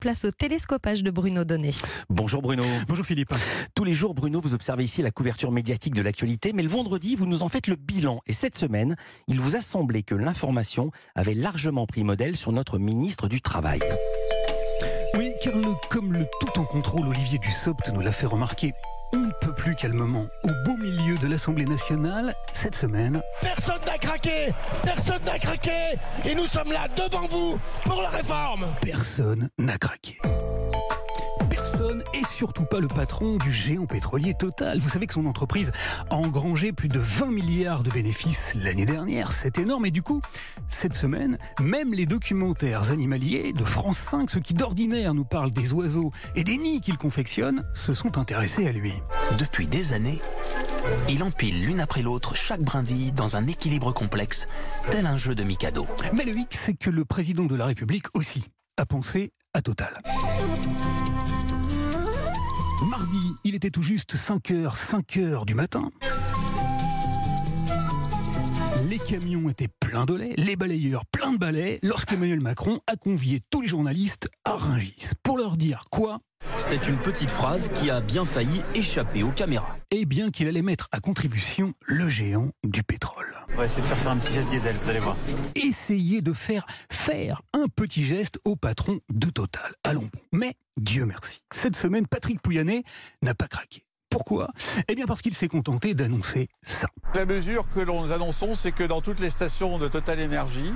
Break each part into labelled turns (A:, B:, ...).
A: place au télescopage de Bruno Donnet.
B: Bonjour Bruno.
C: Bonjour Philippe.
B: Tous les jours, Bruno, vous observez ici la couverture médiatique de l'actualité, mais le vendredi, vous nous en faites le bilan. Et cette semaine, il vous a semblé que l'information avait largement pris modèle sur notre ministre du Travail.
C: Oui, car le comme le tout en contrôle Olivier Dussopt nous l'a fait remarquer on ne peut plus calmement au beau milieu de l'Assemblée nationale cette semaine.
D: Personne n'a craqué Personne n'a craqué Et nous sommes là devant vous pour la réforme
C: Personne n'a craqué et surtout pas le patron du géant pétrolier Total. Vous savez que son entreprise a engrangé plus de 20 milliards de bénéfices l'année dernière. C'est énorme. Et du coup, cette semaine, même les documentaires animaliers de France 5, ceux qui d'ordinaire nous parlent des oiseaux et des nids qu'il confectionne, se sont intéressés à lui.
E: Depuis des années, il empile l'une après l'autre chaque brindille dans un équilibre complexe, tel un jeu de Mikado.
C: Mais le hic, c'est que le président de la République aussi a pensé à Total. Mardi, il était tout juste 5h, 5h du matin. Les camions étaient pleins de lait, les balayeurs pleins de balais, lorsqu'Emmanuel Macron a convié tous les journalistes à Rungis pour leur dire quoi?
F: C'est une petite phrase qui a bien failli échapper aux caméras.
C: Eh bien qu'il allait mettre à contribution le géant du pétrole.
G: On va essayer de faire faire un petit geste diesel, vous allez voir.
C: Essayer de faire faire un petit geste au patron de Total. Allons bon. Mais Dieu merci. Cette semaine, Patrick Pouyanné n'a pas craqué. Pourquoi? Eh bien parce qu'il s'est contenté d'annoncer ça.
H: La mesure que l'on annonçons, c'est que dans toutes les stations de Total Energy,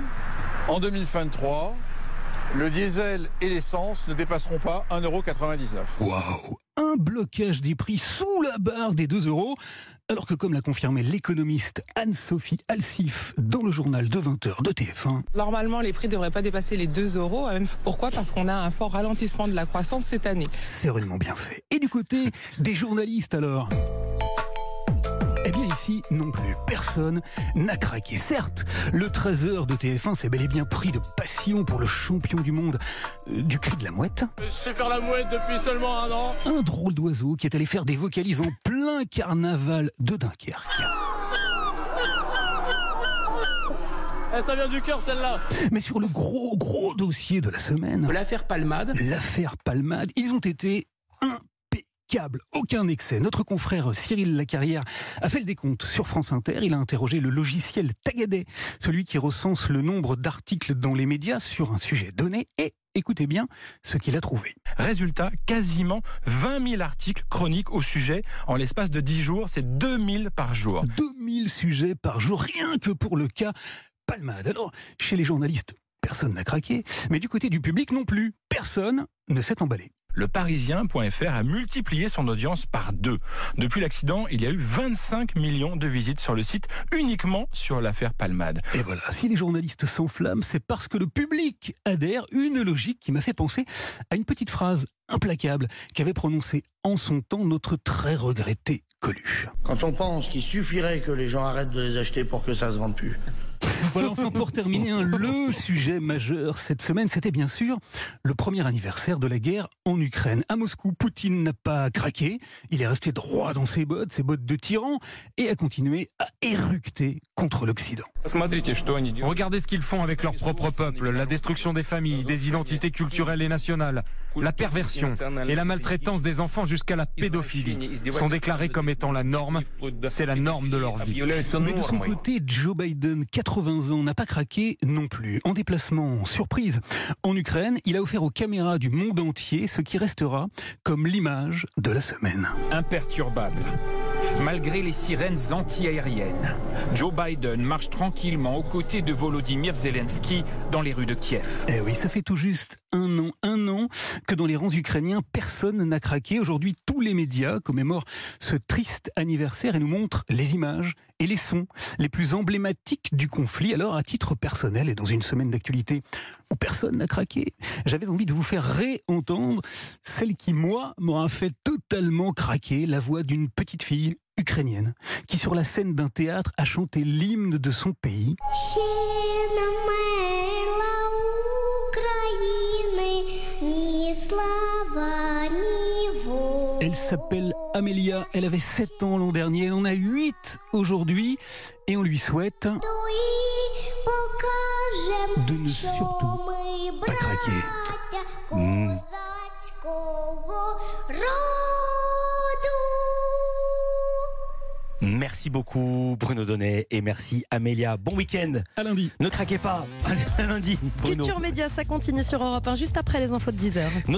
H: en 2023, le diesel et l'essence ne dépasseront pas 1,99€.
C: Waouh Un blocage des prix sous la barre des 2 euros. Alors que comme l'a confirmé l'économiste Anne-Sophie Alsif dans le journal de 20h de TF1.
I: Normalement, les prix ne devraient pas dépasser les 2 euros. Pourquoi? Parce qu'on a un fort ralentissement de la croissance cette année.
C: C'est vraiment bien fait. Et du côté des journalistes alors? Eh bien ici, non plus, personne n'a craqué. Certes, le 13h de TF1 s'est bel et bien pris de passion pour le champion du monde euh, du cri de la mouette.
J: Je sais faire la mouette depuis seulement un an.
C: Un drôle d'oiseau qui est allé faire des vocalises en plein carnaval de Dunkerque.
J: Eh, ça vient du cœur celle-là.
C: Mais sur le gros gros dossier de la semaine,
E: l'affaire Palmade,
C: l'affaire Palmade, ils ont été aucun excès. Notre confrère Cyril Lacarrière a fait le décompte sur France Inter. Il a interrogé le logiciel Tagadet, celui qui recense le nombre d'articles dans les médias sur un sujet donné et Écoutez bien ce qu'il a trouvé.
K: Résultat, quasiment 20 000 articles chroniques au sujet. En l'espace de 10 jours, c'est 2000 par jour.
C: 2000 sujets par jour, rien que pour le cas Palmade. Alors, chez les journalistes, personne n'a craqué, mais du côté du public non plus, personne ne s'est emballé
K: le Parisien.fr a multiplié son audience par deux. Depuis l'accident, il y a eu 25 millions de visites sur le site uniquement sur l'affaire Palmade.
C: Et voilà, si les journalistes s'enflamment, c'est parce que le public adhère. Une logique qui m'a fait penser à une petite phrase implacable qu'avait prononcée en son temps notre très regretté Coluche.
L: Quand on pense qu'il suffirait que les gens arrêtent de les acheter pour que ça se vende plus.
C: Voilà, enfin pour terminer, un, le sujet majeur cette semaine, c'était bien sûr le premier anniversaire de la guerre en Ukraine. À Moscou, Poutine n'a pas craqué, il est resté droit dans ses bottes, ses bottes de tyran, et a continué à éructer contre l'Occident.
M: Regardez ce qu'ils font avec leur propre peuple, la destruction des familles, des identités culturelles et nationales, la perversion et la maltraitance des enfants jusqu'à la pédophilie sont déclarés comme étant la norme. C'est la norme de leur vie.
C: Mais de son côté, Joe Biden, 80 ans, n'a pas craqué non plus. En déplacement surprise en Ukraine, il a offert aux caméras du monde entier ce qui restera comme l'image de la semaine.
N: Imperturbable. Malgré les sirènes anti-aériennes, Joe Biden marche tranquillement aux côtés de Volodymyr Zelensky dans les rues de Kiev.
C: Eh oui, ça fait tout juste un an, un an que dans les rangs ukrainiens, personne n'a craqué. Aujourd'hui, tous les médias commémorent ce triste anniversaire et nous montrent les images et les sons les plus emblématiques du conflit. Alors, à titre personnel et dans une semaine d'actualité où personne n'a craqué, j'avais envie de vous faire réentendre celle qui, moi, m'aura fait totalement craquer, la voix d'une petite fille ukrainienne qui, sur la scène d'un théâtre, a chanté l'hymne de son pays. Elle s'appelle Amélia, elle avait 7 ans l'an dernier, elle en a 8 aujourd'hui et on lui souhaite de ne surtout pas craquer.
B: Mm. Merci beaucoup Bruno Donnet et merci Amélia. Bon week-end.
C: À lundi.
B: Ne craquez pas. À lundi. Bruno.
A: Culture Média, ça continue sur Europe 1 juste après les infos de 10h.